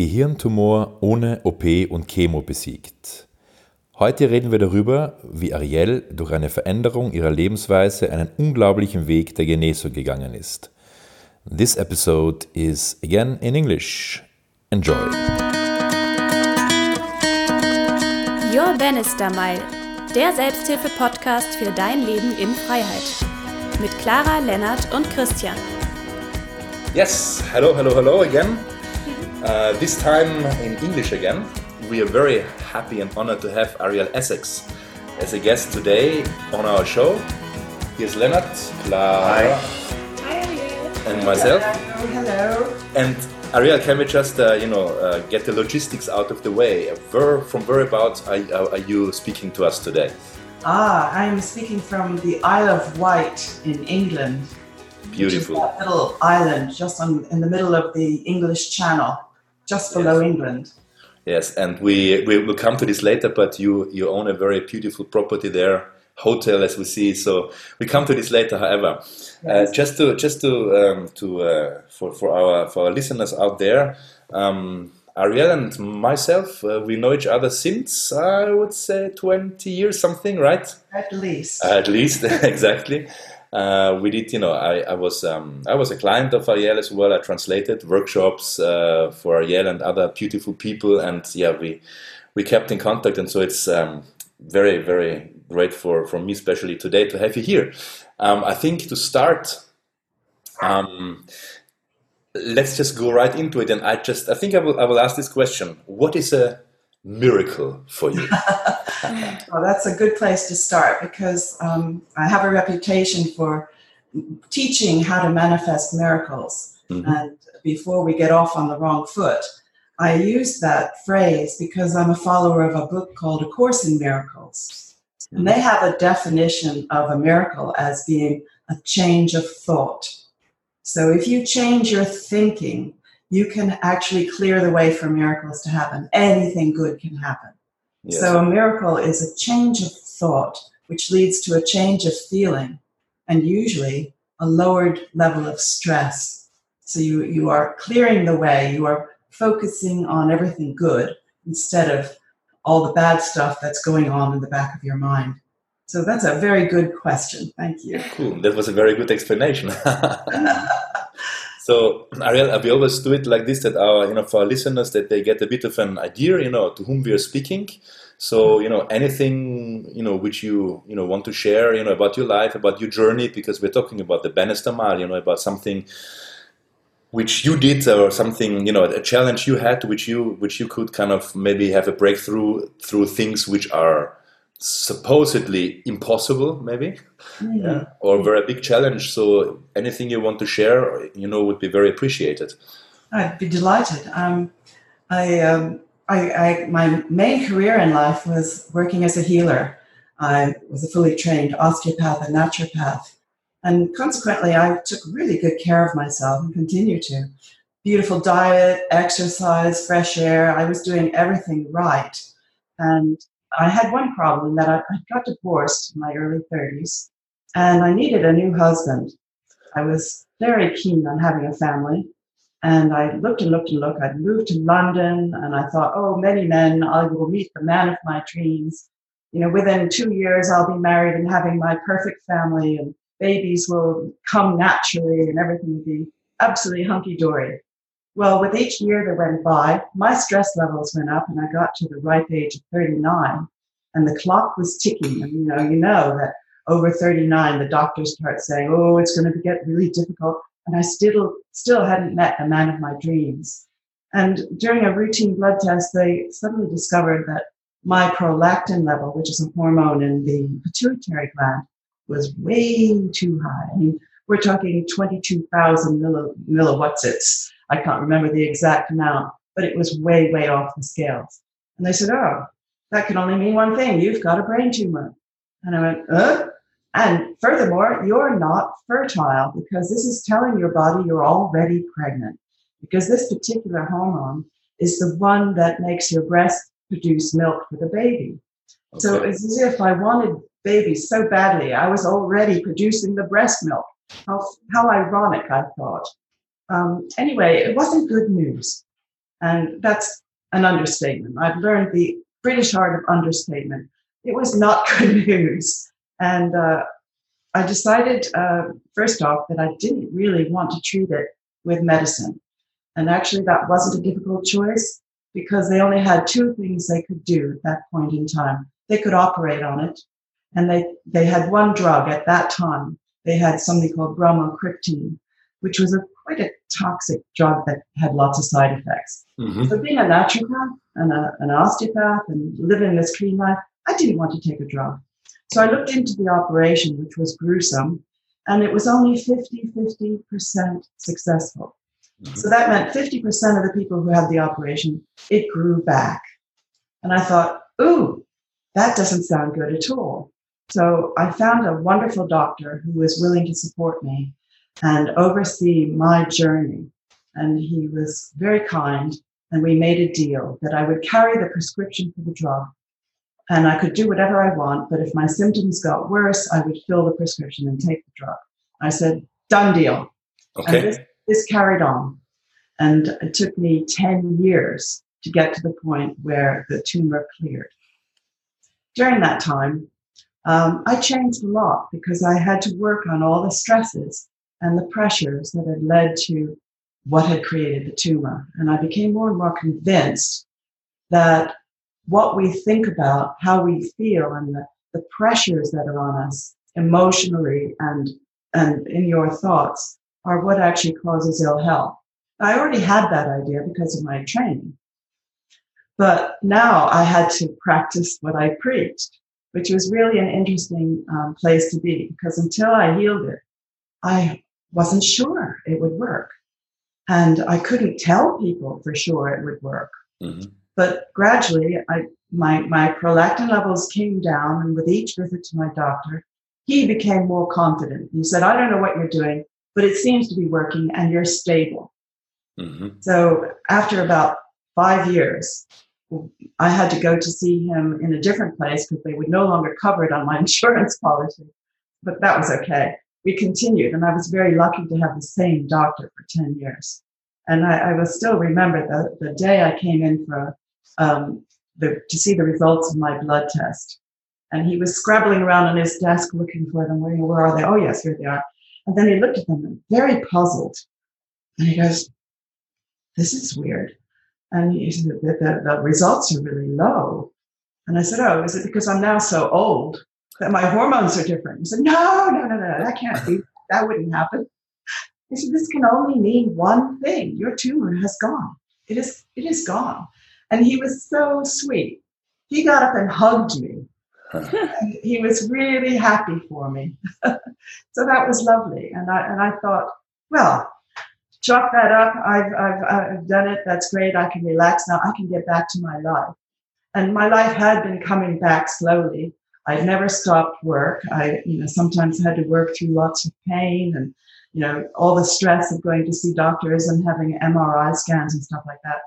Gehirntumor ohne OP und Chemo besiegt. Heute reden wir darüber, wie Ariel durch eine Veränderung ihrer Lebensweise einen unglaublichen Weg der Genesung gegangen ist. This episode is again in English. Enjoy. Your Bannister Mile, der Selbsthilfe-Podcast für dein Leben in Freiheit. Mit Clara, Lennart und Christian. Yes, hello, hello, hello again. Uh, this time in English again. We are very happy and honored to have Ariel Essex as a guest today on our show. Here's Lennart, Clara, Hi, Ariel. and myself. Hello. And Ariel, can we just, uh, you know, uh, get the logistics out of the way? Where, from whereabouts are, are you speaking to us today? Ah, I'm speaking from the Isle of Wight in England. Which is Beautiful. that little island just on, in the middle of the English Channel, just below Yes. England. Yes, and we, we will come to this later, but you, you own a very beautiful property there, hotel as we see. So we come to this later. However, uh, just to just to um, to uh, for for our for our listeners out there, um, Ariel and myself, uh, we know each other since I would say twenty years, something, right? At least. At least, exactly. Uh, we did, you know, I, I was um, I was a client of Ariel as well. I translated workshops uh, for Ariel and other beautiful people, and yeah, we we kept in contact, and so it's um, very very great for for me, especially today, to have you here. Um, I think to start, um, let's just go right into it, and I just I think I will I will ask this question: What is a miracle for you? Well, that's a good place to start because um, I have a reputation for teaching how to manifest miracles. Mhm. And before we get off on the wrong foot, I use that phrase because I'm a follower of a book called A Course in Miracles. And they have a definition of a miracle as being a change of thought. So if you change your thinking, you can actually clear the way for miracles to happen. Anything good can happen. Yes. So a miracle is a change of thought, which leads to a change of feeling, and usually a lowered level of stress. So you, you are clearing the way, you are focusing on everything good instead of all the bad stuff that's going on in the back of your mind. So that's a very good question. Thank you. Cool. That was a very good explanation. so, Ariel, we always do it like this that our, you know, for our listeners that they get a bit of an idea, you know, to whom we are speaking. So, you know, anything, you know, which you, you know, want to share, you know, about your life, about your journey, because we're talking about the Bannister Mile, you know, about something which you did or something, you know, a challenge you had, which you, which you could kind of maybe have a breakthrough through things which are supposedly impossible, maybe yeah, or very big challenge. So anything you want to share, you know, would be very appreciated. I'd be delighted. Um, I, um, I, I, my main career in life was working as a healer. I was a fully trained osteopath and naturopath. And consequently, I took really good care of myself and continue to. Beautiful diet, exercise, fresh air. I was doing everything right. And I had one problem that I, I got divorced in my early 30s and I needed a new husband. I was very keen on having a family. And I looked and looked and looked. I'd moved to London and I thought, oh, many men, I will meet the man of my dreams. You know, within two years, I'll be married and having my perfect family and babies will come naturally and everything will be absolutely hunky dory. Well, with each year that went by, my stress levels went up and I got to the ripe age of 39 and the clock was ticking. And you know, you know that over 39, the doctors start saying, oh, it's going to get really difficult and I still still hadn't met the man of my dreams. And during a routine blood test, they suddenly discovered that my prolactin level, which is a hormone in the pituitary gland, was way too high. I mean, we're talking 22,000 milli, milliwatts. I can't remember the exact amount, but it was way, way off the scales. And they said, oh, that can only mean one thing. You've got a brain tumor. And I went, uh? And furthermore, you're not fertile because this is telling your body you're already pregnant. Because this particular hormone is the one that makes your breast produce milk for the baby. So it's as if I wanted babies so badly, I was already producing the breast milk. How, how ironic, I thought. Um, anyway, it wasn't good news. And that's an understatement. I've learned the British art of understatement. It was not good news. And uh, I decided, uh, first off, that I didn't really want to treat it with medicine. And actually, that wasn't a difficult choice because they only had two things they could do at that point in time. They could operate on it, and they, they had one drug at that time. They had something called bromocriptine, which was a quite a toxic drug that had lots of side effects. Mm-hmm. So being a naturopath and a, an osteopath and living this clean life, I didn't want to take a drug. So I looked into the operation, which was gruesome, and it was only 50 50% successful. Mm-hmm. So that meant 50% of the people who had the operation, it grew back. And I thought, ooh, that doesn't sound good at all. So I found a wonderful doctor who was willing to support me and oversee my journey. And he was very kind. And we made a deal that I would carry the prescription for the drug and I could do whatever I want. But if my symptoms got worse, I would fill the prescription and take the drug. I said, done deal. Okay. This, this carried on. And it took me 10 years to get to the point where the tumor cleared. During that time, um, I changed a lot because I had to work on all the stresses and the pressures that had led to what had created the tumor. And I became more and more convinced that what we think about, how we feel, and the, the pressures that are on us emotionally and, and in your thoughts are what actually causes ill health. I already had that idea because of my training. But now I had to practice what I preached, which was really an interesting um, place to be because until I healed it, I wasn't sure it would work. And I couldn't tell people for sure it would work. Mm-hmm. But gradually, I, my, my prolactin levels came down. And with each visit to my doctor, he became more confident. He said, I don't know what you're doing, but it seems to be working and you're stable. Mm-hmm. So after about five years, I had to go to see him in a different place because they would no longer cover it on my insurance policy. But that was okay we continued, and I was very lucky to have the same doctor for 10 years. And I, I will still remember the, the day I came in for um, the, to see the results of my blood test. And he was scrabbling around on his desk looking for them. Where, where are they? Oh, yes, here they are. And then he looked at them very puzzled. And he goes, This is weird. And he said, the, the, the results are really low. And I said, Oh, is it because I'm now so old? That my hormones are different. He said, no, no, no, no, that can't be. That wouldn't happen. I said, this can only mean one thing. Your tumor has gone. It is, it is gone. And he was so sweet. He got up and hugged me. and he was really happy for me. so that was lovely. And I, and I thought, well, chalk that up. I've, I've, I've done it. That's great. I can relax now. I can get back to my life. And my life had been coming back slowly. I'd never stopped work. I, you know, sometimes had to work through lots of pain and, you know, all the stress of going to see doctors and having MRI scans and stuff like that.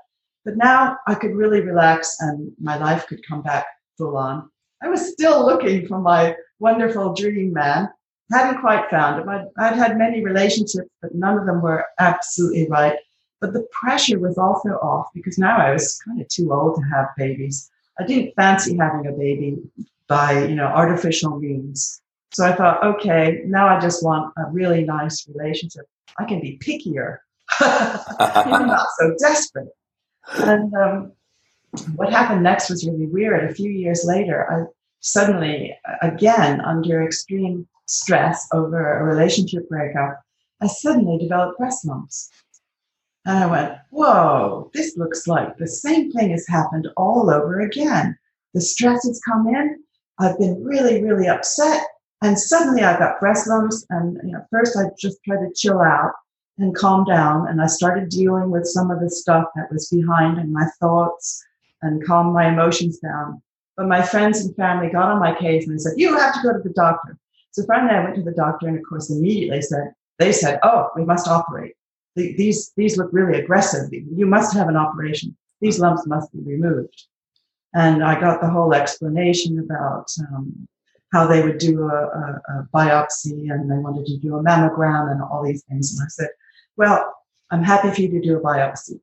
But now I could really relax and my life could come back full on. I was still looking for my wonderful dream man. Hadn't quite found him. I'd, I'd had many relationships, but none of them were absolutely right. But the pressure was also off because now I was kind of too old to have babies. I didn't fancy having a baby by you know artificial means. So I thought, okay, now I just want a really nice relationship. I can be pickier. I'm not so desperate. And um, what happened next was really weird. A few years later, I suddenly, again, under extreme stress over a relationship breakup, I suddenly developed breast lumps. And I went, whoa, this looks like the same thing has happened all over again. The stress has come in, I've been really, really upset. And suddenly I got breast lumps. And you know, first I just tried to chill out and calm down. And I started dealing with some of the stuff that was behind in my thoughts and calm my emotions down. But my friends and family got on my case and they said, You have to go to the doctor. So finally I went to the doctor and of course immediately said, they said, Oh, we must operate. These, these look really aggressive. You must have an operation. These lumps must be removed. And I got the whole explanation about um, how they would do a, a, a, biopsy and they wanted to do a mammogram and all these things. And I said, well, I'm happy for you to do a biopsy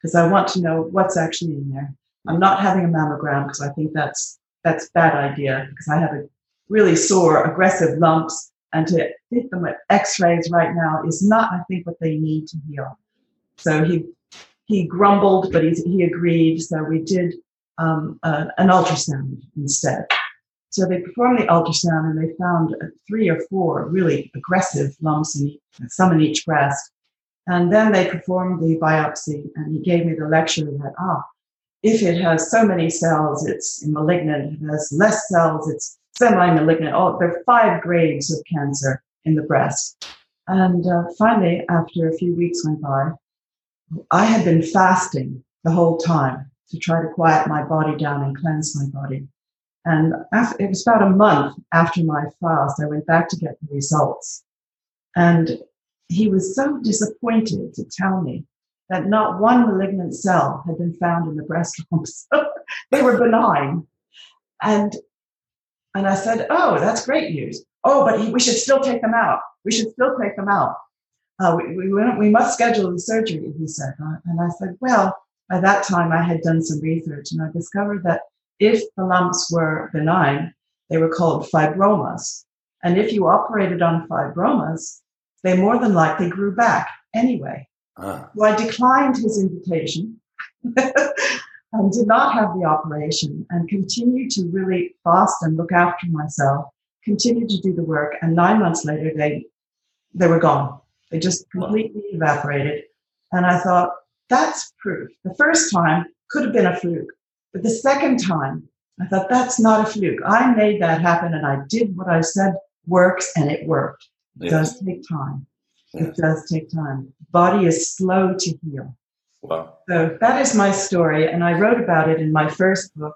because I want to know what's actually in there. I'm not having a mammogram because I think that's that's bad idea because I have a really sore, aggressive lumps, and to hit them with X-rays right now is not, I think, what they need to heal. So he he grumbled, but he, he agreed. So we did um, an ultrasound instead. So they performed the ultrasound and they found three or four really aggressive lumps in some in each breast. And then they performed the biopsy and he gave me the lecture that, ah, if it has so many cells, it's malignant. If it has less cells, it's semi-malignant. Oh, there are five grades of cancer in the breast. And uh, finally, after a few weeks went by, I had been fasting the whole time to try to quiet my body down and cleanse my body. And after, it was about a month after my fast, I went back to get the results. And he was so disappointed to tell me that not one malignant cell had been found in the breast lumps. they were benign. And, and I said, Oh, that's great news. Oh, but he, we should still take them out. We should still take them out. Uh, we, we, we must schedule the surgery, he said. And I said, Well, by that time I had done some research and I discovered that if the lumps were benign, they were called fibromas. And if you operated on fibromas, they more than likely grew back anyway. Ah. So I declined his invitation and did not have the operation and continued to really fast and look after myself, continued to do the work. And nine months later, they, they were gone. They just completely wow. evaporated. And I thought, that's proof. The first time could have been a fluke, but the second time, I thought, that's not a fluke. I made that happen and I did what I said works and it worked. It does take time. It does take time. Body is slow to heal. Wow. So that is my story, and I wrote about it in my first book.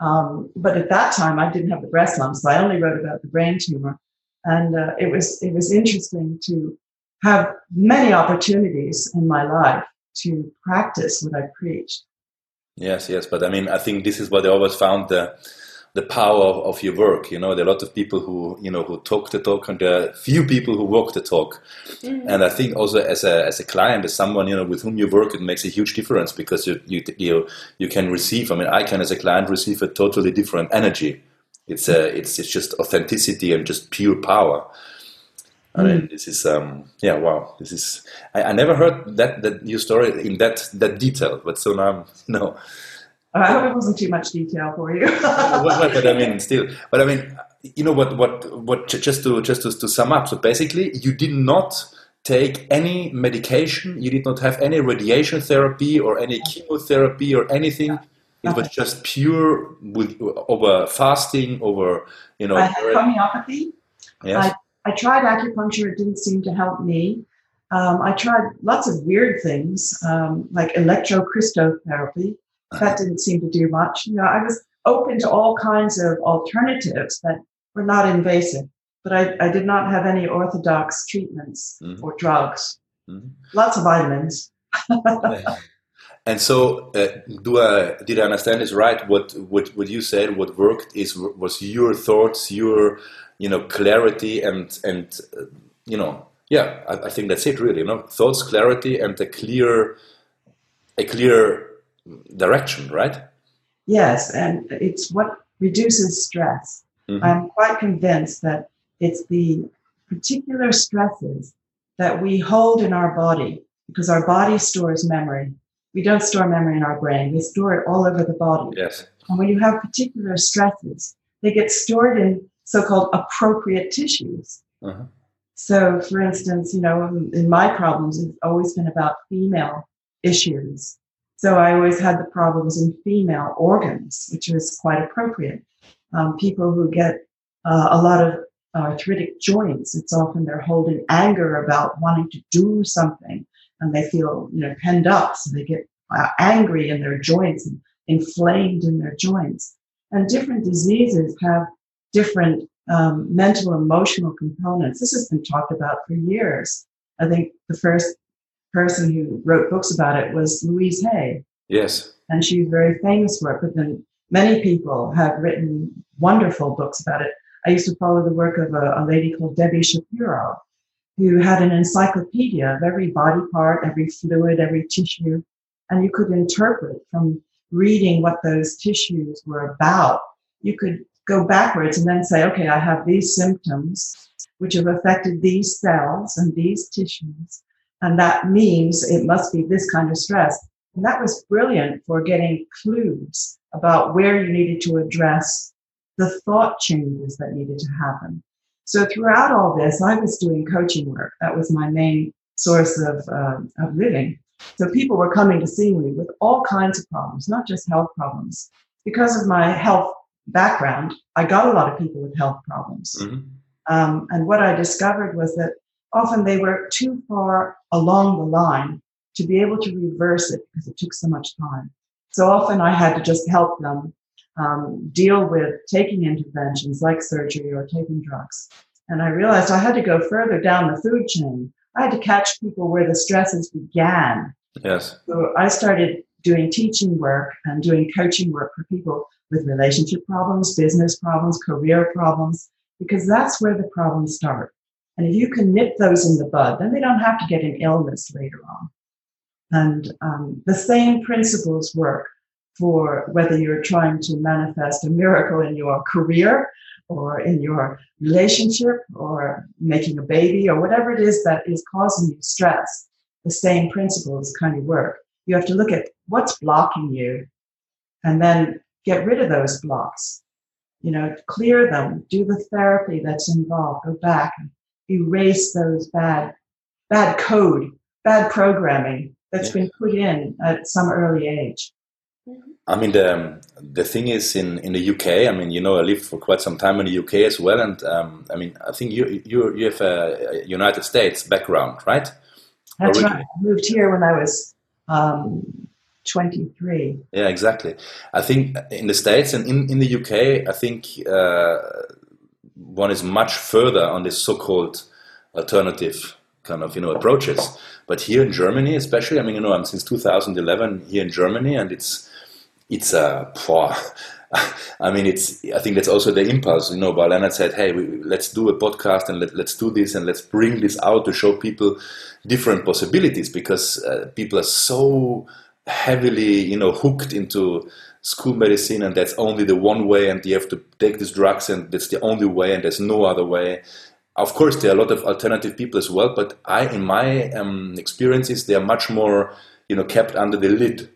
Um, but at that time, I didn't have the breast lumps, so I only wrote about the brain tumor. And uh, it was it was interesting to have many opportunities in my life to practice what I preached. Yes, yes, but I mean, I think this is what I always found the the power of, of, your work. You know, there are a lot of people who you know who talk the talk, and there are few people who walk the talk. Mm-hmm. And I think also as a as a client, as someone you know with whom you work, it makes a huge difference because you you you you can receive. I mean, I can as a client receive a totally different energy. It's a it's it's just authenticity and just pure power. I mean, mm. this is um, yeah, wow. This is I, I, never heard that that your story in that that detail, but so now no. I hope it wasn't too much detail for you. but, but, I mean, still, but I mean, you know what? What? What? Just to just to, to sum up. So basically, you did not take any medication. You did not have any radiation therapy or any chemotherapy or anything. It was just pure with over fasting, over you know. I had homeopathy. Yes. I I tried acupuncture, it didn't seem to help me. Um, I tried lots of weird things, um, like electrocrystotherapy. That didn't seem to do much. You know, I was open to all kinds of alternatives that were not invasive, but I, I did not have any orthodox treatments mm-hmm. or drugs. Mm-hmm. Lots of vitamins. and so, uh, do I did I understand this right? What what what you said? What worked is was your thoughts, your you know clarity and and uh, you know yeah I, I, think that's it really you know thoughts clarity and a clear a clear direction right? Yes and it's what reduces stress. Mm-hmm. i'm quite convinced that it's the particular stresses that we hold in our body because our body stores memory. We don't store memory in our brain we store it all over the body. Yes. And when you have particular stresses they get stored in so-called appropriate tissues. Uh-huh. So, for instance, you know, in my problems, it's always been about female issues. So I always had the problems in female organs, which was quite appropriate. Um, people who get uh, a lot of arthritic joints, it's often they're holding anger about wanting to do something and they feel, you know, penned up. So they get uh, angry in their joints and inflamed in their joints. And different diseases have different um, mental emotional components. This has been talked about for years. I think the first person who wrote books about it was Louise Hay. Yes. And she's very famous for it, but then many people have written wonderful books about it. I used to follow the work of a, a lady called Debbie Shapiro, who had an encyclopedia of every body part, every fluid, every tissue. and you could interpret from reading what those tissues were about. You could go backwards and then say, okay, I have these symptoms which have affected these cells and these tissues, and that means it must be this kind of stress. And that was brilliant for getting clues about where you needed to address the thought changes that needed to happen. So throughout all this, I was doing coaching work. That was my main source of, uh, of living. So people were coming to see me with all kinds of problems, not just health problems. Because of my health background, I got a lot of people with health problems. Mm-hmm. Um, and what I discovered was that often they were too far along the line to be able to reverse it because it took so much time. So often I had to just help them um, deal with taking interventions like surgery or taking drugs. And I realized I had to go further down the food chain. I had to catch people where the stresses began. Yes. So I started doing teaching work and doing coaching work for people with relationship problems, business problems, career problems, because that's where the problems start. And if you can nip those in the bud, then they don't have to get an illness later on. And um, the same principles work for whether you're trying to manifest a miracle in your career or in your relationship or making a baby or whatever it is that is causing you stress. The same principles kind of work. You have to look at what's blocking you and then get rid of those blocks. You know, clear them, do the therapy that's involved, go back and erase those bad, bad code, bad programming that's yeah. been put in at some early age. I mean, the the thing is in, in the UK. I mean, you know, I lived for quite some time in the UK as well, and um, I mean, I think you you you have a United States background, right? That's right. I moved here when I was um, 23. Yeah, exactly. I think in the States and in, in the UK, I think uh, one is much further on this so-called alternative kind of you know approaches. But here in Germany, especially, I mean, you know, I'm since 2011 here in Germany, and it's it's a. Uh, I mean, it's. I think that's also the impulse. You know, But Lennart said, "Hey, we, let's do a podcast and let, let's do this and let's bring this out to show people different possibilities because uh, people are so heavily, you know, hooked into school medicine and that's only the one way and you have to take these drugs and that's the only way and there's no other way of course there are a lot of alternative people as well but i in my um, experiences they are much more you know kept under the lid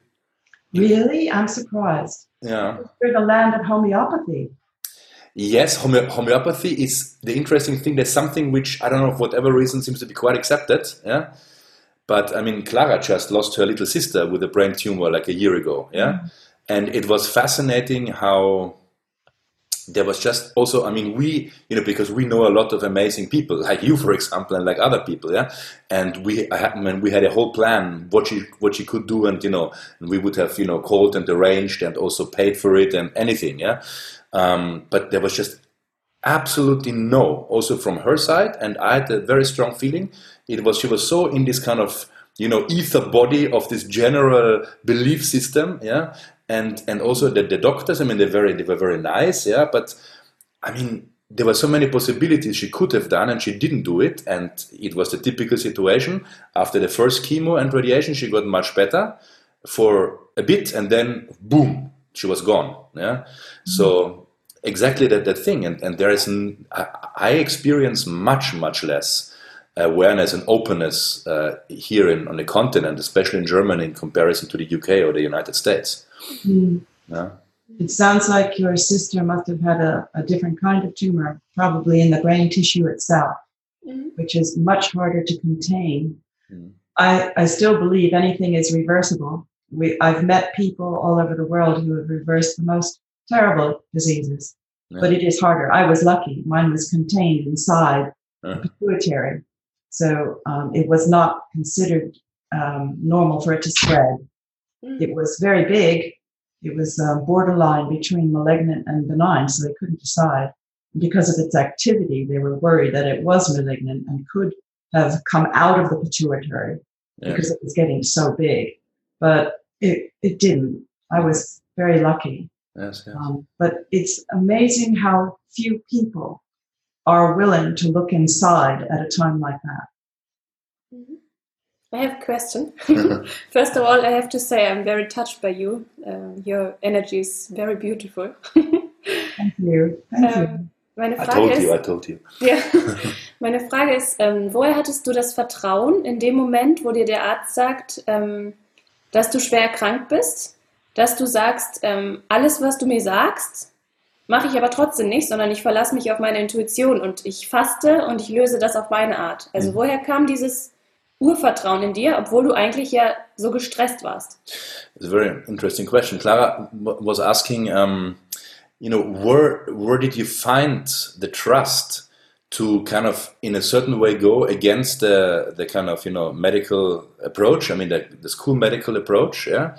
Really? I'm surprised. Yeah. We're the land of homeopathy. Yes, home- homeopathy is the interesting thing. There's something which I don't know for whatever reason seems to be quite accepted. Yeah. But I mean, Clara just lost her little sister with a brain tumor like a year ago. Yeah. Mm. And it was fascinating how there was just also, I mean, we, you know, because we know a lot of amazing people, like you, for example, and like other people, yeah. And we, I mean, we had a whole plan what she, what she could do, and you know, we would have, you know, called and arranged and also paid for it and anything, yeah. Um, but there was just absolutely no, also from her side, and I had a very strong feeling. It was she was so in this kind of you know ether body of this general belief system yeah and and also the, the doctors i mean they're very they were very nice yeah but i mean there were so many possibilities she could have done and she didn't do it and it was the typical situation after the first chemo and radiation she got much better for a bit and then boom she was gone yeah mm-hmm. so exactly that, that thing and, and there is an, I, I experience much much less awareness and openness uh, here in, on the continent, especially in Germany, in comparison to the UK or the United States. Mm. Yeah. It sounds like your sister must have had a, a, different kind of tumor, probably in the brain tissue itself, mm. which is much harder to contain. Mm. I, I still believe anything is reversible. We, I've met people all over the world who have reversed the most terrible diseases, yeah. but it is harder. I was lucky. Mine was contained inside uh-huh. the pituitary. So um, it was not considered um, normal for it to spread. Mm. It was very big. It was uh, borderline between malignant and benign, so they couldn't decide. Because of its activity, they were worried that it was malignant and could have come out of the pituitary yeah. because it was getting so big. But it, it didn't. I was very lucky. Yes, yes. Um, but it's amazing how few people are willing to look inside at a time like that. Mm-hmm. I have a question. First of all, I have to say I'm very touched by you. Uh, your energy is very beautiful. Thank you. Thank you. Ähm, meine I Frage told ist, you, I told you. ja, meine Frage ist, ähm, woher hattest du das Vertrauen in dem Moment, wo dir der Arzt sagt, ähm, dass du schwer erkrankt bist, dass du sagst, ähm, alles, was du mir sagst, mache ich aber trotzdem nicht, sondern ich verlasse mich auf meine Intuition und ich faste und ich löse das auf meine Art. Also Mhm. woher kam dieses Urvertrauen in dir, obwohl du eigentlich ja so gestresst warst? It's a very interesting question. Clara was asking, um, you know, where where did you find the trust to kind of, in a certain way, go against the the kind of you know medical approach? I mean, the, the school medical approach. Yeah.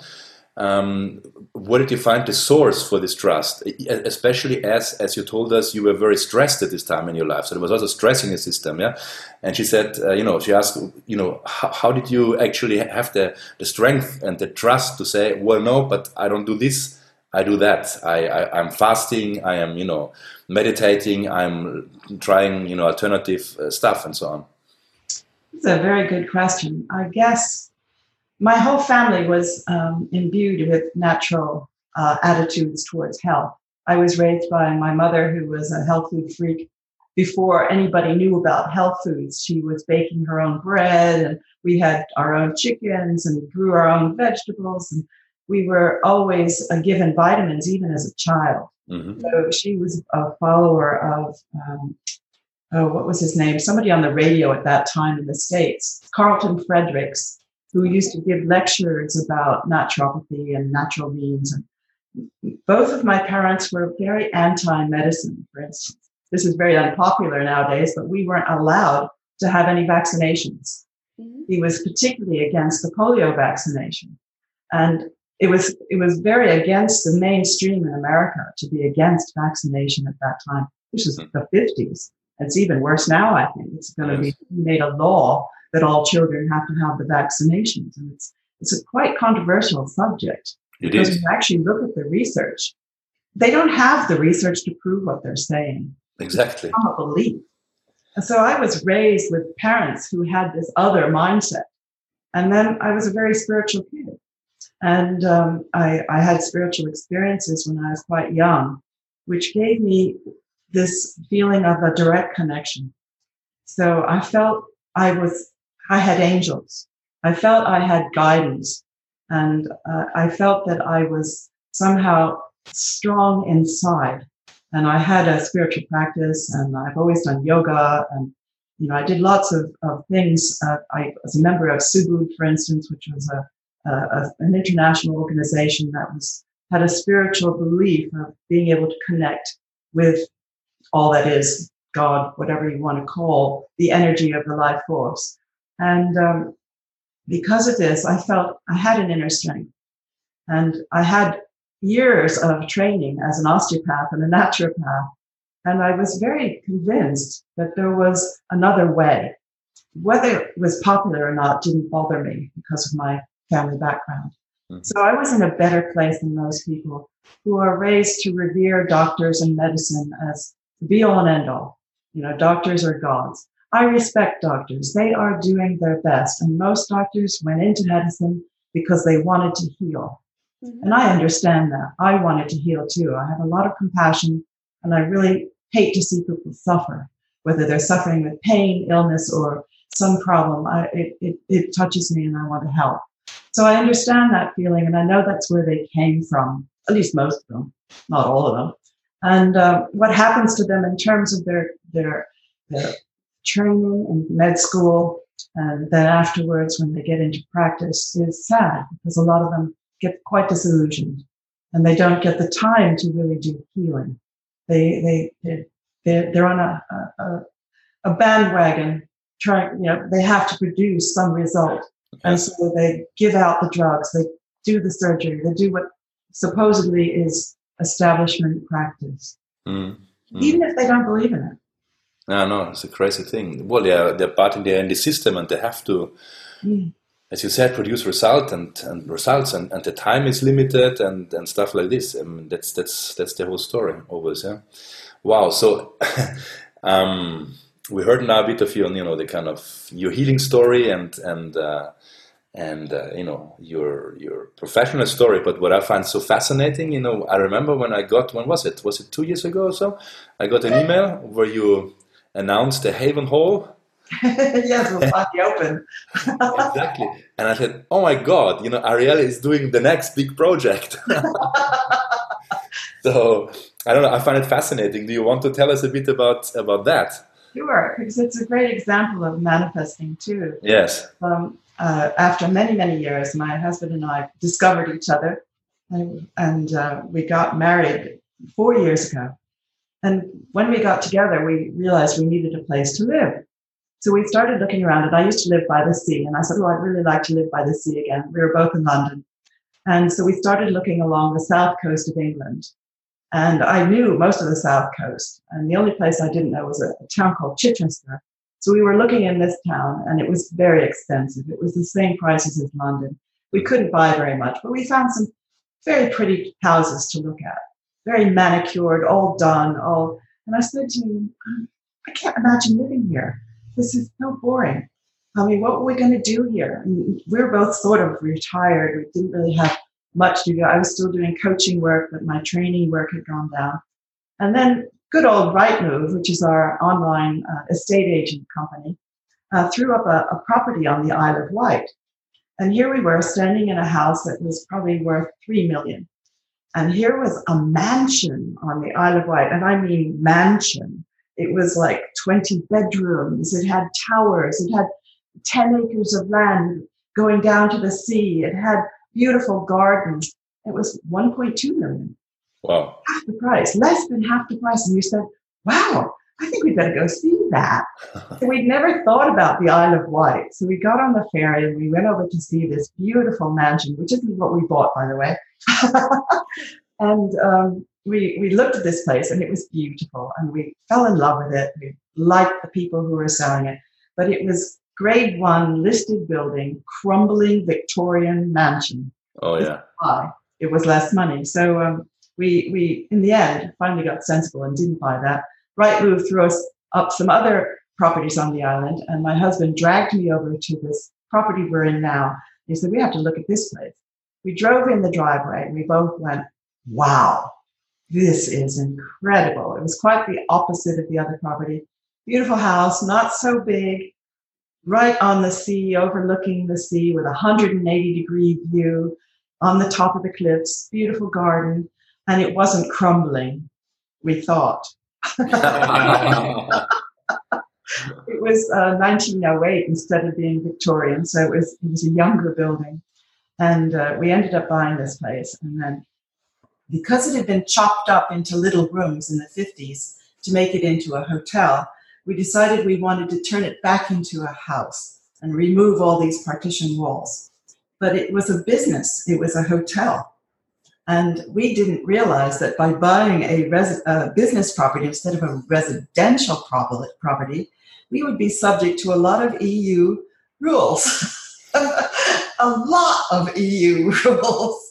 Um, where did you find the source for this trust? Especially as, as you told us, you were very stressed at this time in your life. So there was also stress in your system, yeah. And she said, uh, you know, she asked, you know, how, how did you actually have the, the strength and the trust to say, well, no, but I don't do this, I do that. I, I I'm fasting, I am, you know, meditating, I'm trying, you know, alternative uh, stuff and so on. It's a very good question. I guess my whole family was um, imbued with natural uh, attitudes towards health. I was raised by my mother, who was a health food freak. Before anybody knew about health foods, she was baking her own bread, and we had our own chickens and we grew our own vegetables. And we were always uh, given vitamins, even as a child. hmm So she was a follower of, um, oh, what was his name? Somebody on the radio at that time in the States, Carlton Fredericks, who used to give lectures about naturopathy and natural means. And both of my parents were very anti medicine, for instance. This is very unpopular nowadays, but we weren't allowed to have any vaccinations. Mm-hmm. He was particularly against the polio vaccination. And it was it was very against the mainstream in America to be against vaccination at that time. This is the 50s. It's even worse now, I think. It's going to Yes. be made a law that all children have to have the vaccinations. And it's it's a quite controversial subject It because is. when you actually look at the research, they don't have the research to prove what they're saying Exactly. from a belief. And so I was raised with parents who had this other mindset. And then I was a very spiritual kid. And um, I, I had spiritual experiences when I was quite young, which gave me this feeling of a direct connection. So I felt I was, I had angels. I felt I had guidance. And uh, I felt that I was somehow strong inside and I had a spiritual practice, and I've always done yoga, and you know, I did lots of, of things. Uh, I was a member of Subud, for instance, which was a, a, a an international organization that was had a spiritual belief of being able to connect with all that is God, whatever you want to call the energy of the life force. And um, because of this, I felt I had an inner strength, and I had years of training as an osteopath and a naturopath. And I was very convinced that there was another way. Whether it was popular or not didn't bother me because of my family background. Mhm. So I was in a better place than most people who are raised to revere doctors and medicine as the be all and end all. You know, doctors are gods. I respect doctors. They are doing their best. And most doctors went into medicine because they wanted to heal. And I understand that. I wanted to heal too. I have a lot of compassion and I really hate to see people suffer, whether they're suffering with pain, illness, or some problem. I, it, it, it touches me and I want to help. So I understand that feeling and I know that's where they came from, at least most of them, not all of them. And uh, what happens to them in terms of their, their, their training in med school and then afterwards when they get into practice is sad because a lot of them get quite disillusioned and they don't get the time to really do healing. They, they, they, they're, they're on a, a, a bandwagon trying, you know, they have to produce some result. And so they give out the drugs, they do the surgery, they do what supposedly is establishment practice, Mm. Mm. even if they don't believe in it. No, no, it's a crazy thing. Well, they're, they're part in the, in the system and they have to, Mm. as you said, produce result and, and results and, and the time is limited and, and stuff like this. I mean, that's, that's, that's the whole story always, yeah. Wow. So, um, we heard now a bit of your, you know, the kind of your healing story and and uh, and uh, you know your your professional story. But what I find so fascinating, you know, I remember when I got when was it? Was it two years ago or so? I got an email where you announced the Haven Hall. yes, we'll finally open. exactly, and I said, "Oh my God, you know, Ariel is doing the next big project." so I don't know. I find it fascinating. Do you want to tell us a bit about about that? Sure, because it's a great example of manifesting too. Yes. Um, uh, after many many years, my husband and I discovered each other, and, and uh, we got married four years ago. And when we got together, we realized we needed a place to live. So we started looking around, and I used to live by the sea, and I said, "Oh, I'd really like to live by the sea again." We were both in London, and so we started looking along the south coast of England. And I knew most of the south coast, and the only place I didn't know was a, a town called Chichester. So we were looking in this town, and it was very expensive. It was the same prices as London. We couldn't buy very much, but we found some very pretty houses to look at, very manicured, all done, all. And I said to him, I can't imagine living here this is so boring. I mean, what were we going to do here? we we're both sort of retired. We didn't really have much to do. I was still doing coaching work, but my training work had gone down. And then good old Rightmove, which is our online uh, estate agent company, uh, threw up a, a property on the Isle of Wight. And here we were standing in a house that was probably worth three million. And here was a mansion on the Isle of Wight, and I mean mansion. It was like 20 bedrooms. It had towers. It had 10 acres of land going down to the sea. It had beautiful gardens. It was 1.2 million. Wow. Half the price, less than half the price. And we said, wow, I think we'd better go see that. so we'd never thought about the Isle of Wight. So we got on the ferry and we went over to see this beautiful mansion, which isn't what we bought, by the way. and um, we we looked at this place and it was beautiful and we fell in love with it. We liked the people who were selling it, but it was grade one listed building, crumbling Victorian mansion. Oh yeah. It was less money, so um, we we in the end finally got sensible and didn't buy that. Rightmove threw us up some other properties on the island, and my husband dragged me over to this property we're in now. He said, "We have to look at this place." We drove in the driveway. and We both went, "Wow, this is incredible. It was quite the opposite of the other property. Beautiful house, not so big, right on the sea, overlooking the sea with a 180 degree view on the top of the cliffs, beautiful garden, and it wasn't crumbling, we thought. It was uh, 1908 instead of being Victorian, so it was, it was a younger building. And uh, we ended up buying this place. And then because it had been chopped up into little rooms in the 50s to make it into a hotel, we decided we wanted to turn it back into a house and remove all these partition walls. But it was a business, it was a hotel. And we didn't realize that by buying a, res- a business property instead of a residential property, we would be subject to a lot of EU rules. a lot of EU rules.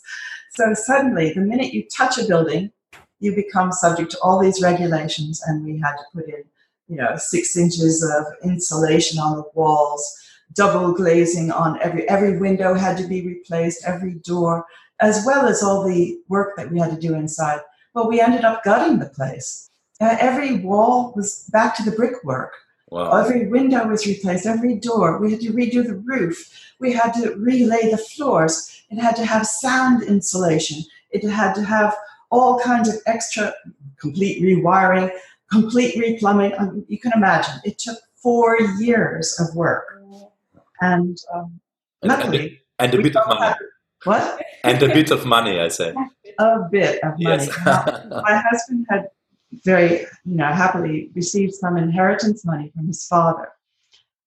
So suddenly, the minute you touch a building, you become subject to all these regulations, and we had to put in, you know, six inches of insulation on the walls, double glazing on every every window had to be replaced, every door, as well as all the work that we had to do inside. But we ended up gutting the place. Uh, every wall was back to the brickwork. Wow. Every window was replaced, every door. We had to redo the roof. We had to relay the floors. It had to have sound insulation. It had to have all kinds of extra, complete rewiring, complete replumbing. Um, you can imagine. It took four years of work. And um, luckily. And, and a bit of money. Had, what? And a bit of money, I say. A bit of money. Yes. my husband had very, you know, happily received some inheritance money from his father.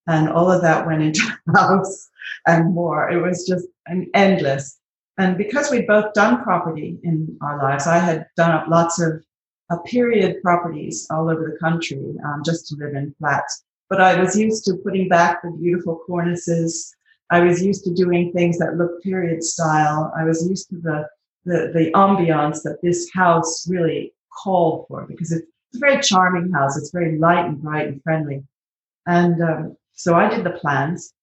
And all of that went into the house and more. It was just an endless. And because we'd both done property in our lives, I had done up lots of uh, period properties all over the country um, just to live in flats. But I was used to putting back the beautiful cornices. I was used to doing things that looked period style. I was used to the the, the ambiance that this house really called for because it's a very charming house. It's very light and bright and friendly. And um, so I did the plans,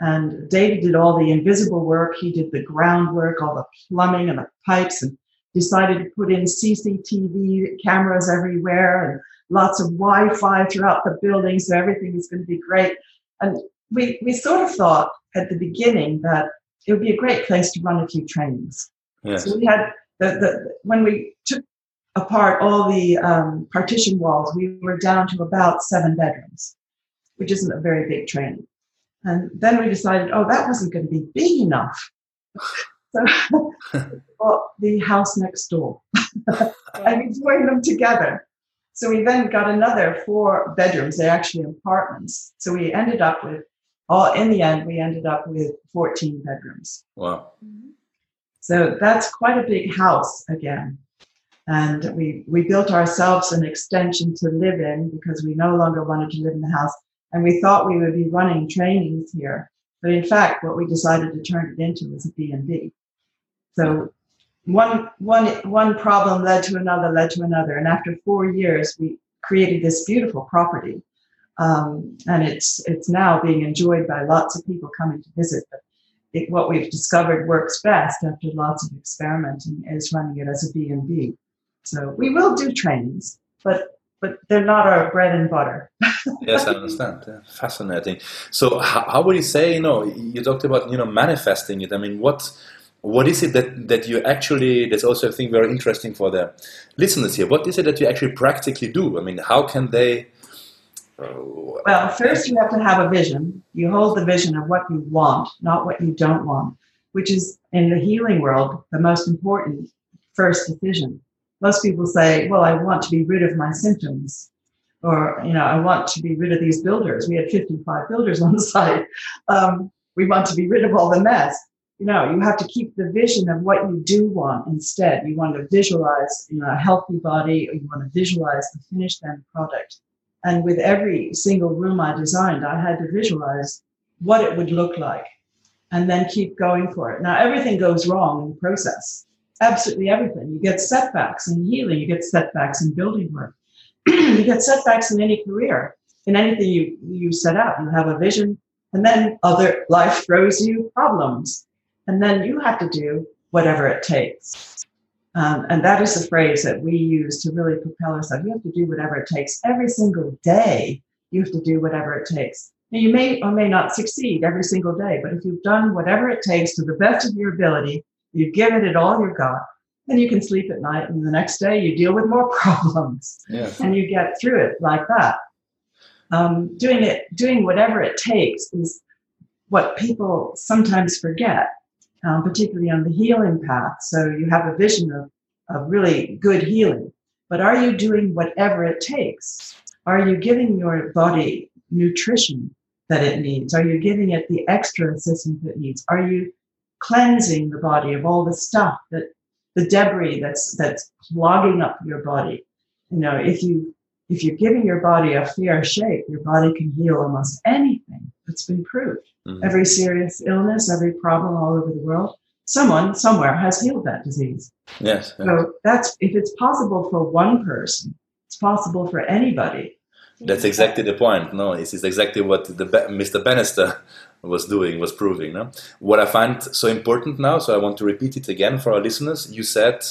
and David did all the invisible work. He did the groundwork, all the plumbing and the pipes, and decided to put in CCTV cameras everywhere and lots of Wi-Fi throughout the building, so everything is going to be great. And we we sort of thought at the beginning that it would be a great place to run a few trainings. Yes. So we had the, the when we took apart all the um, partition walls, we were down to about seven bedrooms, which isn't a very big training. And then we decided, oh, that wasn't going to be big enough. So bought the house next door and we joined them together. So we then got another four bedrooms. They're actually apartments. So we ended up with all in the end, we ended up with 14 bedrooms. Wow. Mm-hmm. So that's quite a big house again. And we, we built ourselves an extension to live in because we no longer wanted to live in the house. And we thought we would be running trainings here. But in fact, what we decided to turn it into was a B&B. So one, one, one problem led to another, led to another. And after four years, we created this beautiful property. Um, and it's, it's now being enjoyed by lots of people coming to visit. But it, what we've discovered works best after lots of experimenting is running it as a B&B. So we will do trainings, but but they're not our bread and butter. yes, I understand. Yeah, fascinating. So, how, how, would you say? You know, you talked about you know manifesting it. I mean, what what is it that that you actually? That's also I think very interesting for the listeners here. What is it that you actually practically do? I mean, how can they? Uh, well, first you have to have a vision. You hold the vision of what you want, not what you don't want, which is in the healing world the most important first decision most people say, well, I want to be rid of my symptoms. Or, you know, I want to be rid of these builders. We had 55 builders on the site. Um, we want to be rid of all the mess. You know, you have to keep the vision of what you do want instead. You want to visualize you know, a healthy body, or you want to visualize the finished end product. And with every single room I designed, I had to visualize what it would look like and then keep going for it. Now, everything goes wrong in the process absolutely everything. You get setbacks in healing, you get setbacks in building work, you get setbacks in any career, in anything you, you set out. You have a vision, and then other life throws you problems. And then you have to do whatever it takes. Um, and that is the phrase that we use to really propel ourselves. You have to do whatever it takes every single day. You have to do whatever it takes. Now, you may or may not succeed every single day, but if you've done whatever it takes to the best of your ability, You've given it all you've got. then you can sleep at night, and the next day you deal with more problems, yeah. and you get through it like that. Um, doing it, doing whatever it takes, is what people sometimes forget, um, particularly on the healing path. So you have a vision of, of really good healing, but are you doing whatever it takes? Are you giving your body nutrition that it needs? Are you giving it the extra assistance it needs? Are you cleansing the body of all the stuff that the debris that's that's clogging up your body. You know, if you if you're giving your body a fair shake, your body can heal almost anything. It's been proved. Mm-hmm. Every serious illness, every problem all over the world, someone somewhere has healed that disease. Yes. So that's if it's possible for one person, it's possible for anybody. That's exactly the point. No, this is exactly what the Mr. Bannister was doing, was proving. No? What I find so important now, so I want to repeat it again for our listeners. You said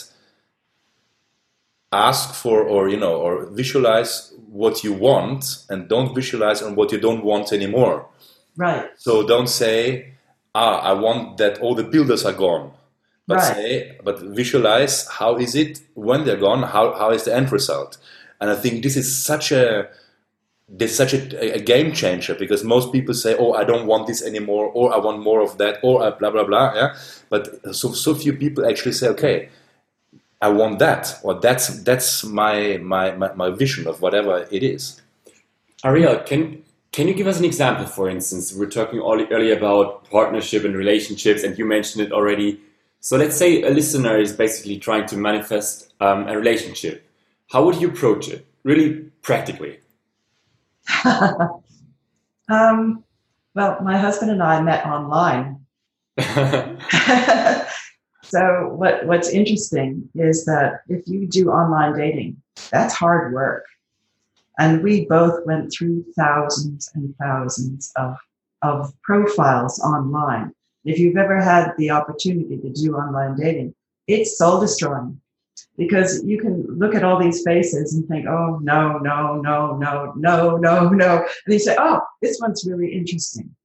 ask for or you know or visualize what you want and don't visualize on what you don't want anymore right so don't say ah i want that all the builders are gone but right. say but visualize how is it when they're gone how, how is the end result and i think this is such a there's such a, a, game changer because most people say, "Oh, I don't want this anymore," or "I want more of that," or uh, blah blah blah. Yeah, but so so few people actually say, "Okay, I want that," or "That's that's my my my, my vision of whatever it is." Ariel, can can you give us an example? For instance, we are talking earlier about partnership and relationships, and you mentioned it already. So let's say a listener is basically trying to manifest um, a relationship. How would you approach it, really practically? um, well, my husband and I met online. so what what's interesting is that if you do online dating, that's hard work. And we both went through thousands and thousands of, of profiles online. If you've ever had the opportunity to do online dating, it's soul destroying because you can look at all these faces and think, oh, no, no, no, no, no, no, no. And you say, oh, this one's really interesting.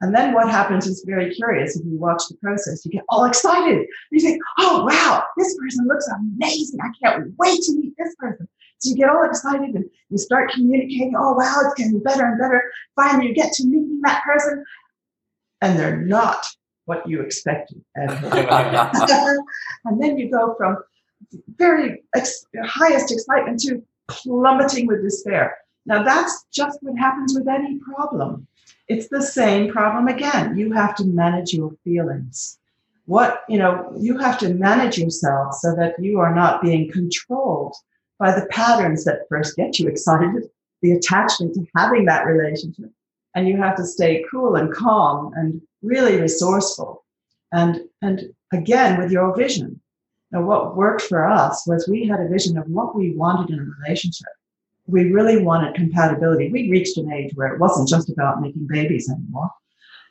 And then what happens is very curious. If you watch the process, you get all excited. You think, oh, wow, this person looks amazing. I can't wait to meet this person. You get all excited and you start communicating. Oh, wow, it's getting better and better. Finally, you get to meeting that person. And they're not what you expected. and then you go from very ex- highest excitement to plummeting with despair. Now, that's just what happens with any problem. It's the same problem again. You have to manage your feelings. What, you know, you have to manage yourself so that you are not being controlled by the patterns that first get you excited, the attachment to having that relationship. And you have to stay cool and calm and really resourceful. And, and again, with your vision. Now, what worked for us was we had a vision of what we wanted in a relationship. We really wanted compatibility. We reached an age where it wasn't just about making babies anymore.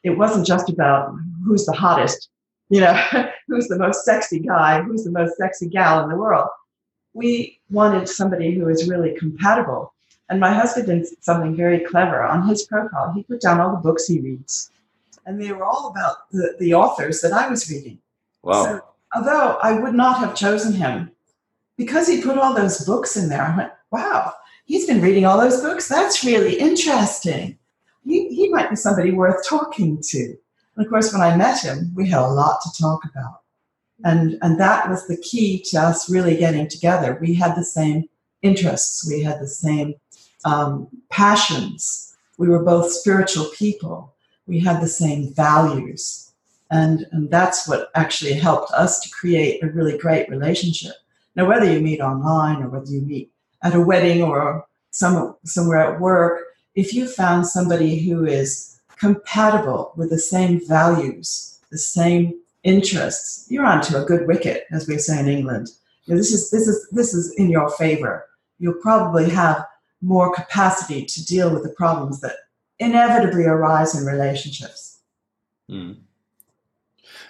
It wasn't just about who's the hottest, you know, who's the most sexy guy, who's the most sexy gal in the world. We wanted somebody who was really compatible. And my husband did something very clever on his profile. He put down all the books he reads, and they were all about the, the authors that I was reading. Wow. So although I would not have chosen him, because he put all those books in there, I went, wow, he's been reading all those books. That's really interesting. He, he might be somebody worth talking to. And of course, when I met him, we had a lot to talk about. And, and that was the key to us really getting together. We had the same interests, we had the same um, passions. We were both spiritual people, we had the same values. And, and that's what actually helped us to create a really great relationship. Now, whether you meet online or whether you meet at a wedding or some, somewhere at work, if you found somebody who is compatible with the same values, the same interests, you're onto a good wicket, as we say in England. You know, this is this is this is in your favor. You'll probably have more capacity to deal with the problems that inevitably arise in relationships. Mm.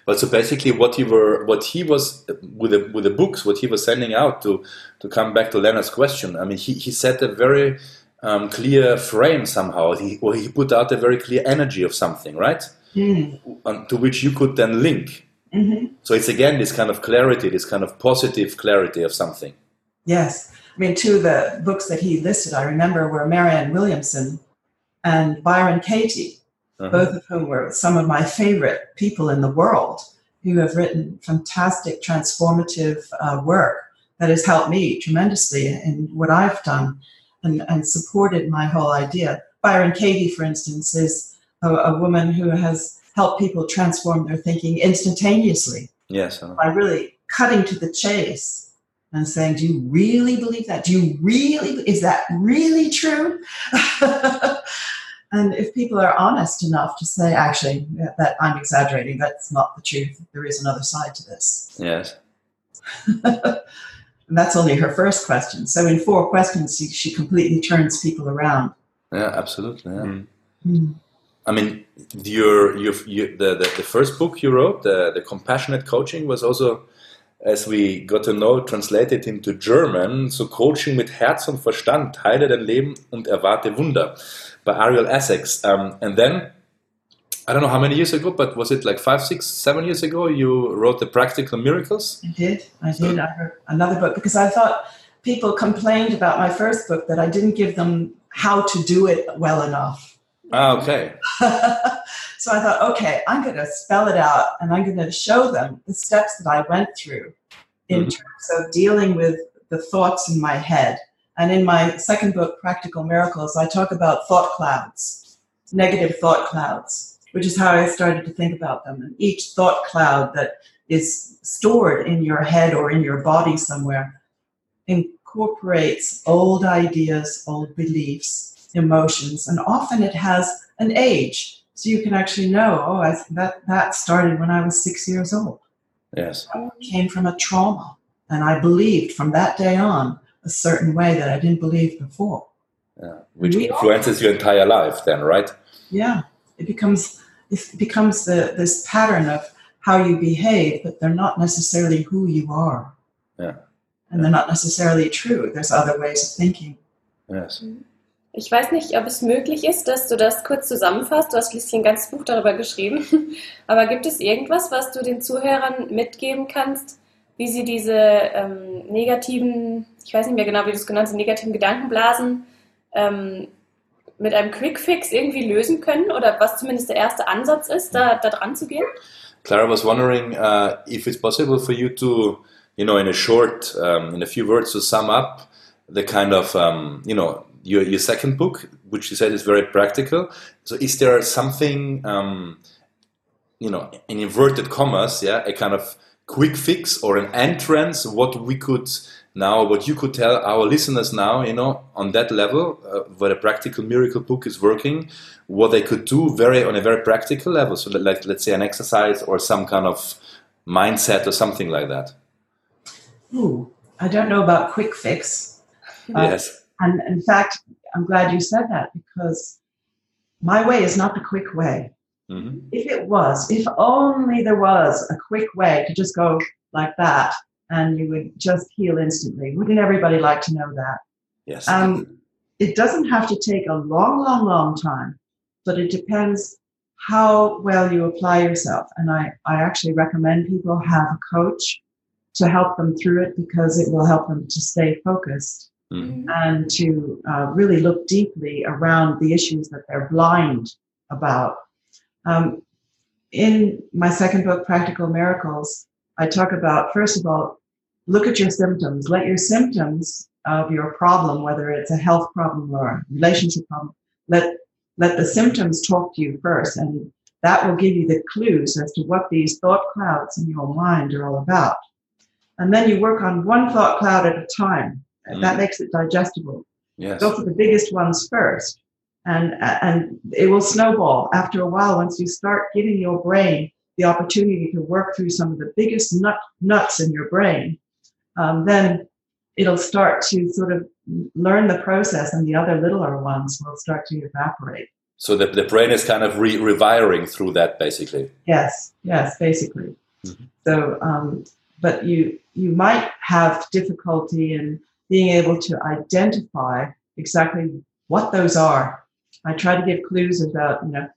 But so basically, what he were, what he was with the with the books, what he was sending out to to come back to Lennart's question. I mean, he he set a very um, clear frame somehow. He or he put out a very clear energy of something, right? Mm. to which you could then link. Mm-hmm. So it's again this kind of clarity, this kind of positive clarity of something. Yes. I mean, two of the books that he listed, I remember, were Marianne Williamson and Byron Katie uh-huh. both of whom were some of my favorite people in the world who have written fantastic transformative uh, work that has helped me tremendously in what I've done and, and supported my whole idea. Byron Katie, for instance, is a, a, woman who has helped people transform their thinking instantaneously. Yes. Uh-huh. By really cutting to the chase and saying, Do you really believe that? Do you really, is that really true? And if people are honest enough to say, actually, that I'm exaggerating, that's not the truth. There is another side to this. Yes. and that's only her first question. So in four questions, she, she completely turns people around. Yeah, absolutely. Yeah. Mm. Mm. I mean, your, your, your the, the, the, first book you wrote, the, the Compassionate Coaching, was also, as we got to know, translated into German. So Coaching mit Herz und Verstand, heile dein Leben und erwarte Wunder by Ariel Essex. Um, and then, I don't know how many years ago, but was it like five, six, seven years ago, you wrote The Practical Miracles? I did. I did. I wrote another book because I thought people complained about my first book that I didn't give them how to do it well enough. Ah, okay. so I thought, okay, I'm going to spell it out and I'm going to show them the steps that I went through in mm-hmm. terms of dealing with the thoughts in my head and in my second book, Practical Miracles, I talk about thought clouds, negative thought clouds, which is how I started to think about them. And each thought cloud that is stored in your head or in your body somewhere incorporates old ideas, old beliefs, emotions, and often it has an age. So you can actually know, oh, I, that, that started when I was six years old. Yes. It came from a trauma. And I believed from that day on a certain way that I didn't believe before. Yeah. Which We influences your entire life, then, right? Yeah, it becomes it becomes the this pattern of how you behave, but they're not necessarily who you are. Yeah. And they're not necessarily true. There's other ways of thinking. Yes. Mm-hmm. Ich weiß nicht, ob es möglich ist, dass du das kurz zusammenfasst. Du hast schließlich ein ganzes Buch darüber geschrieben. Aber gibt es irgendwas, was du den Zuhörern mitgeben kannst, wie sie diese ähm, negativen, ich weiß nicht mehr genau, wie du es genannt hast, negativen Gedankenblasen ähm, mit einem Quickfix irgendwie lösen können? Oder was zumindest der erste Ansatz ist, da, da dran zu gehen? Clara was wondering uh, if it's possible for you to, you know, in a short, um, in a few words, to sum up the kind of, um, you know, your, your second book, which you said is very practical. So, is there something, um, you know, in inverted commas, yeah, a kind of quick fix or an entrance, what we could now, what you could tell our listeners now, you know, on that level, uh, where a practical miracle book is working, what they could do very on a very practical level. So, like let's say an exercise or some kind of mindset or something like that. Ooh, I don't know about quick fix. Uh, yes. And in fact, I'm glad you said that because my way is not the quick way. hmm If it was, if only there was a quick way to just go like that and you would just heal instantly. Wouldn't everybody like to know that? Yes. Um, it doesn't have to take a long, long, long time, but it depends how well you apply yourself. And I, I actually recommend people have a coach to help them through it because it will help them to stay focused Mhm. and to uh, really look deeply around the issues that they're blind about. Um, in my second book, Practical Miracles, I talk about, first of all, look at your symptoms. Let your symptoms of your problem, whether it's a health problem or a relationship problem, let, let the symptoms talk to you first. And that will give you the clues as to what these thought clouds in your mind are all about. And then you work on one thought cloud at a time. And That Mm. makes it digestible yes. go for the biggest ones first and and it will snowball after a while once you start giving your brain the opportunity to work through some of the biggest nut, nuts in your brain um, then it'll start to sort of learn the process and the other littler ones will start to evaporate So the, the brain is kind of re- rewiring through that, basically. yes yes basically Mhm. so um, but you you might have difficulty in being able to identify exactly what those are. I try to give clues about you know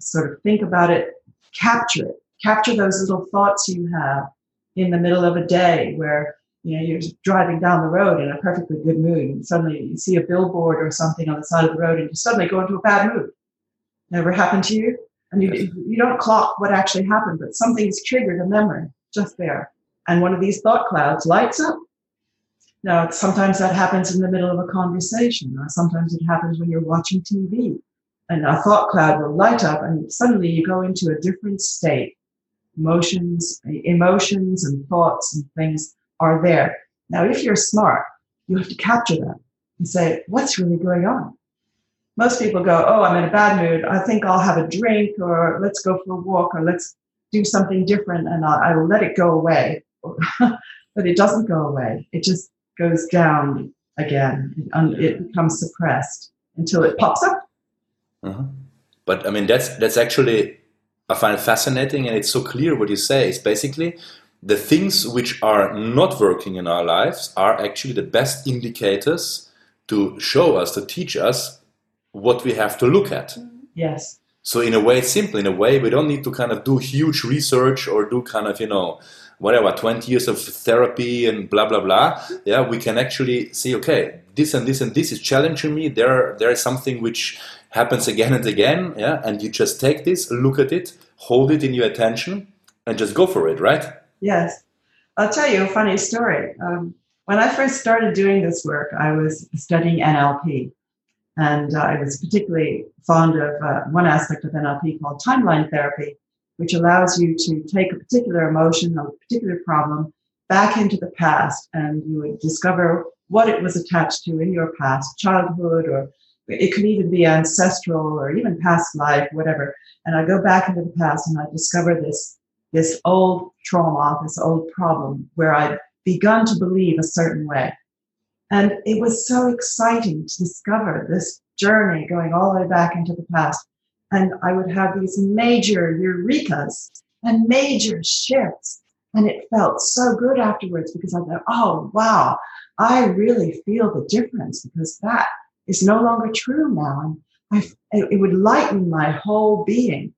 sort of think about it capture it. Capture those little thoughts you have in the middle of a day where you know you're driving down the road in a perfectly good mood and suddenly you see a billboard or something on the side of the road and you suddenly go into a bad mood. Never happened to you? And you, you don't clock what actually happened but something's triggered a memory just there. And one of these thought clouds lights up now sometimes that happens in the middle of a conversation or sometimes it happens when you're watching tv and a thought cloud will light up and suddenly you go into a different state. Emotions emotions and thoughts and things are there. Now if you're smart you have to capture that and say what's really going on? Most people go oh i'm in a bad mood. I think i'll have a drink or let's go for a walk or let's do something different and i, I will let it go away. But it doesn't go away. It just goes down again it, un- it becomes suppressed until it pops up Uh-huh. But I mean, that's that's actually I find it fascinating, and it's so clear what you say. It's basically the things which are not working in our lives are actually the best indicators to show us, to teach us what we have to look at. yes So in a way, it's simple. In a way, we don't need to kind of do huge research or do kind of you know whatever 20 years of therapy and blah blah blah. Yeah, we can actually see okay, this and this and this is challenging me. There there is something which happens again and again. Yeah, and you just take this, look at it, hold it in your attention, and just go for it. Right? Yes. I'll tell you a funny story. Um, when I first started doing this work, I was studying NLP. And uh, I was particularly fond of uh, one aspect of NLP called timeline therapy, which allows you to take a particular emotion or a particular problem back into the past and you would discover what it was attached to in your past, childhood, or it could even be ancestral or even past life, whatever. And I go back into the past and I discover this this old trauma, this old problem where I'd begun to believe a certain way. And it was so exciting to discover this journey going all the way back into the past. And I would have these major eurekas and major shifts. And it felt so good afterwards because I thought, oh, wow, I really feel the difference because that is no longer true now. And I, it would lighten my whole being.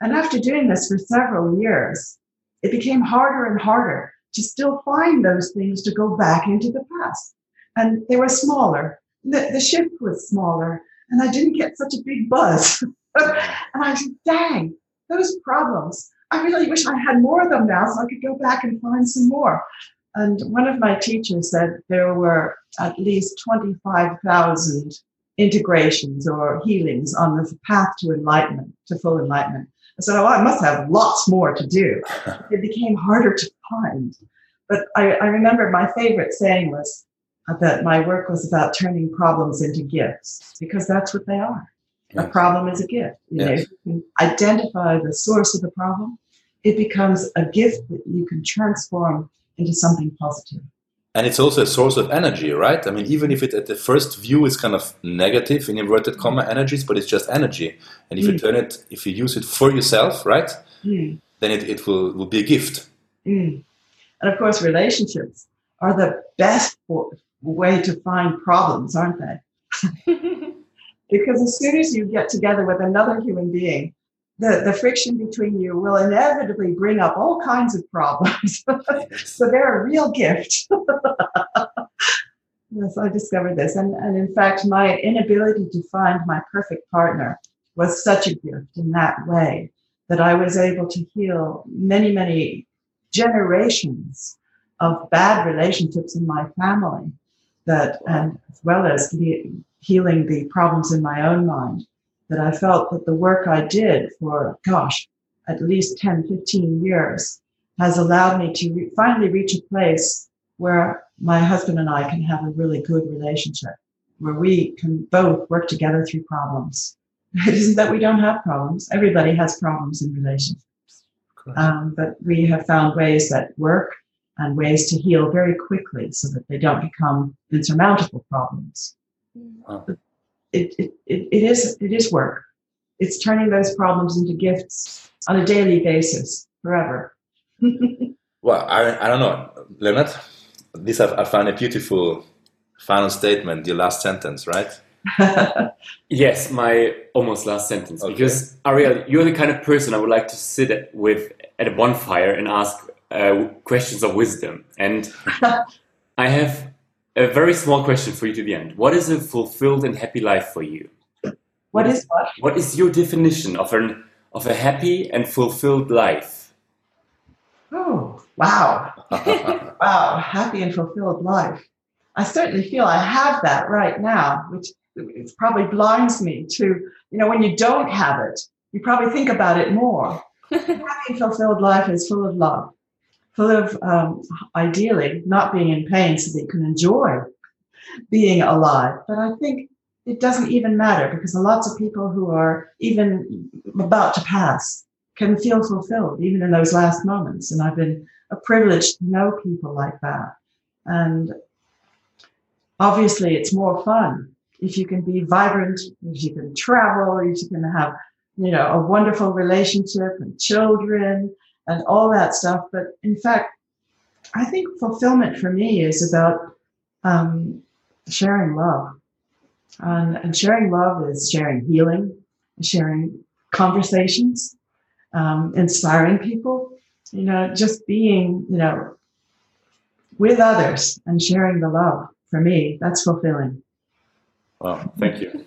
And after doing this for several years, it became harder and harder to still find those things to go back into the past. And they were smaller. The, the shift was smaller, and I didn't get such a big buzz. and I said, dang, those problems. I really wish I had more of them now so I could go back and find some more. And one of my teachers said there were at least 25,000 integrations or healings on the path to enlightenment, to full enlightenment. I said, oh, I must have lots more to do. It became harder to find. But I, I remember my favorite saying was that my work was about turning problems into gifts because that's what they are. A problem is a gift. You yes. know, if you can identify the source of the problem, it becomes a gift that you can transform into something positive. And it's also a source of energy, right? I mean, even if it at the first view is kind of negative in inverted comma energies, but it's just energy. And if mm. you turn it, if you use it for yourself, right, mm. then it, it will, will be a gift. Mm. And of course, relationships are the best way to find problems, aren't they? because as soon as you get together with another human being, the, the friction between you will inevitably bring up all kinds of problems. so they're a real gift. yes, I discovered this. And, and in fact, my inability to find my perfect partner was such a gift in that way that I was able to heal many, many generations of bad relationships in my family that, and as well as healing the problems in my own mind that I felt that the work I did for, gosh, at least 10, 15 years has allowed me to re- finally reach a place where my husband and I can have a really good relationship, where we can both work together through problems. It isn't that we don't have problems. Everybody has problems in relationships. Um, but we have found ways that work and ways to heal very quickly so that they don't become insurmountable problems. Mm-hmm. Wow it, it, it, it is it is work. It's turning those problems into gifts on a daily basis forever. well, I, I don't know, Lennart. This I, I find a beautiful final statement. Your last sentence, right? yes, my almost last sentence. Okay. Because Ariel, you're the kind of person I would like to sit with at a bonfire and ask uh, questions of wisdom. And I have a very small question for you to the end. What is a fulfilled and happy life for you? What is what? What is your definition of an of a happy and fulfilled life? Oh, wow. wow, happy and fulfilled life. I certainly feel I have that right now, which it probably blinds me to, you know, when you don't have it, you probably think about it more. happy and fulfilled life is full of love full of um, ideally not being in pain so you can enjoy being alive. But I think it doesn't even matter because lots of people who are even about to pass can feel fulfilled even in those last moments. And I've been a privilege to know people like that. And obviously, it's more fun if you can be vibrant, if you can travel, if you can have, you know, a wonderful relationship and children and all that stuff. But in fact, I think fulfillment for me is about um, sharing love. And, and, sharing love is sharing healing, sharing conversations, um, inspiring people, you know, just being, you know, with others and sharing the love. For me, that's fulfilling. Wow, thank you.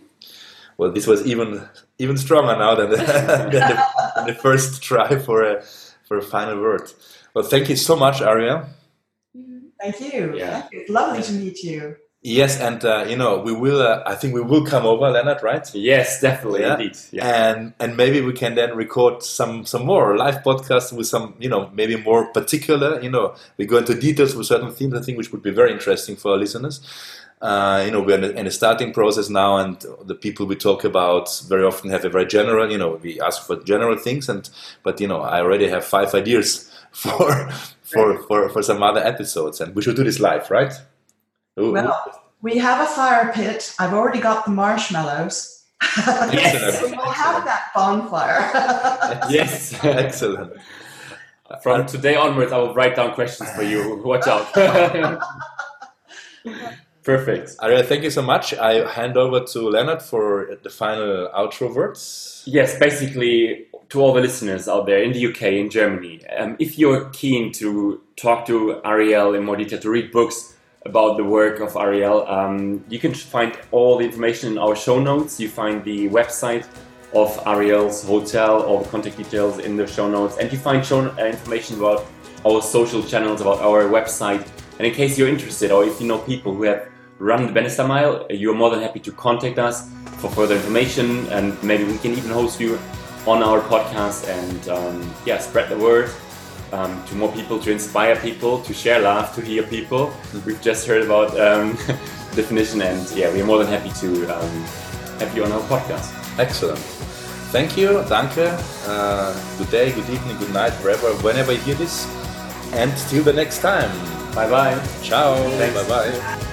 Well, this was even even stronger now than the, than the, than the first try for a for a final word. Well, thank you so much, Ariel. Thank you. Yeah. Thank you. It's lovely to meet you. Yes, and uh, you know we will. Uh, I think we will come over, Lennart. Right? Yes, definitely, yeah. indeed. Yeah. And and maybe we can then record some some more live podcasts with some you know maybe more particular. You know, we go into details with certain themes. I think which would be very interesting for our listeners. Uh, you know, we're in a starting process now, and the people we talk about very often have a very general. You know, we ask for general things, and but you know, I already have five ideas for for for for some other episodes, and we should do this live, right? Ooh, Well, we have a fire pit. I've already got the marshmallows. Excellent. so we'll have that bonfire. Yes. excellent. From today onwards, I will write down questions for you. Watch out. Perfect. Ariel, thank you so much. I hand over to Lennart for the final outro words. Yes, basically, to all the listeners out there in the UK, in Germany, um, if you're keen to talk to Ariel in more detail, to read books about the work of Ariel, um, you can find all the information in our show notes. You find the website of Ariel's hotel, all the contact details in the show notes, and you find show uh, information about our social channels, about our website. And in case you're interested, or if you know people who have run the Bannister Mile, you're more than happy to contact us for further information, and maybe we can even host you on our podcast and um, yeah, spread the word um, to more people, to inspire people, to share love, to hear people. We've just heard about um, definition, and yeah, we're more than happy to um, have you on our podcast. Excellent. Thank you. Danke. Uh, good day, good evening, good night, wherever, whenever you hear this. And till the next time. Bye bye. Ciao. Bye bye.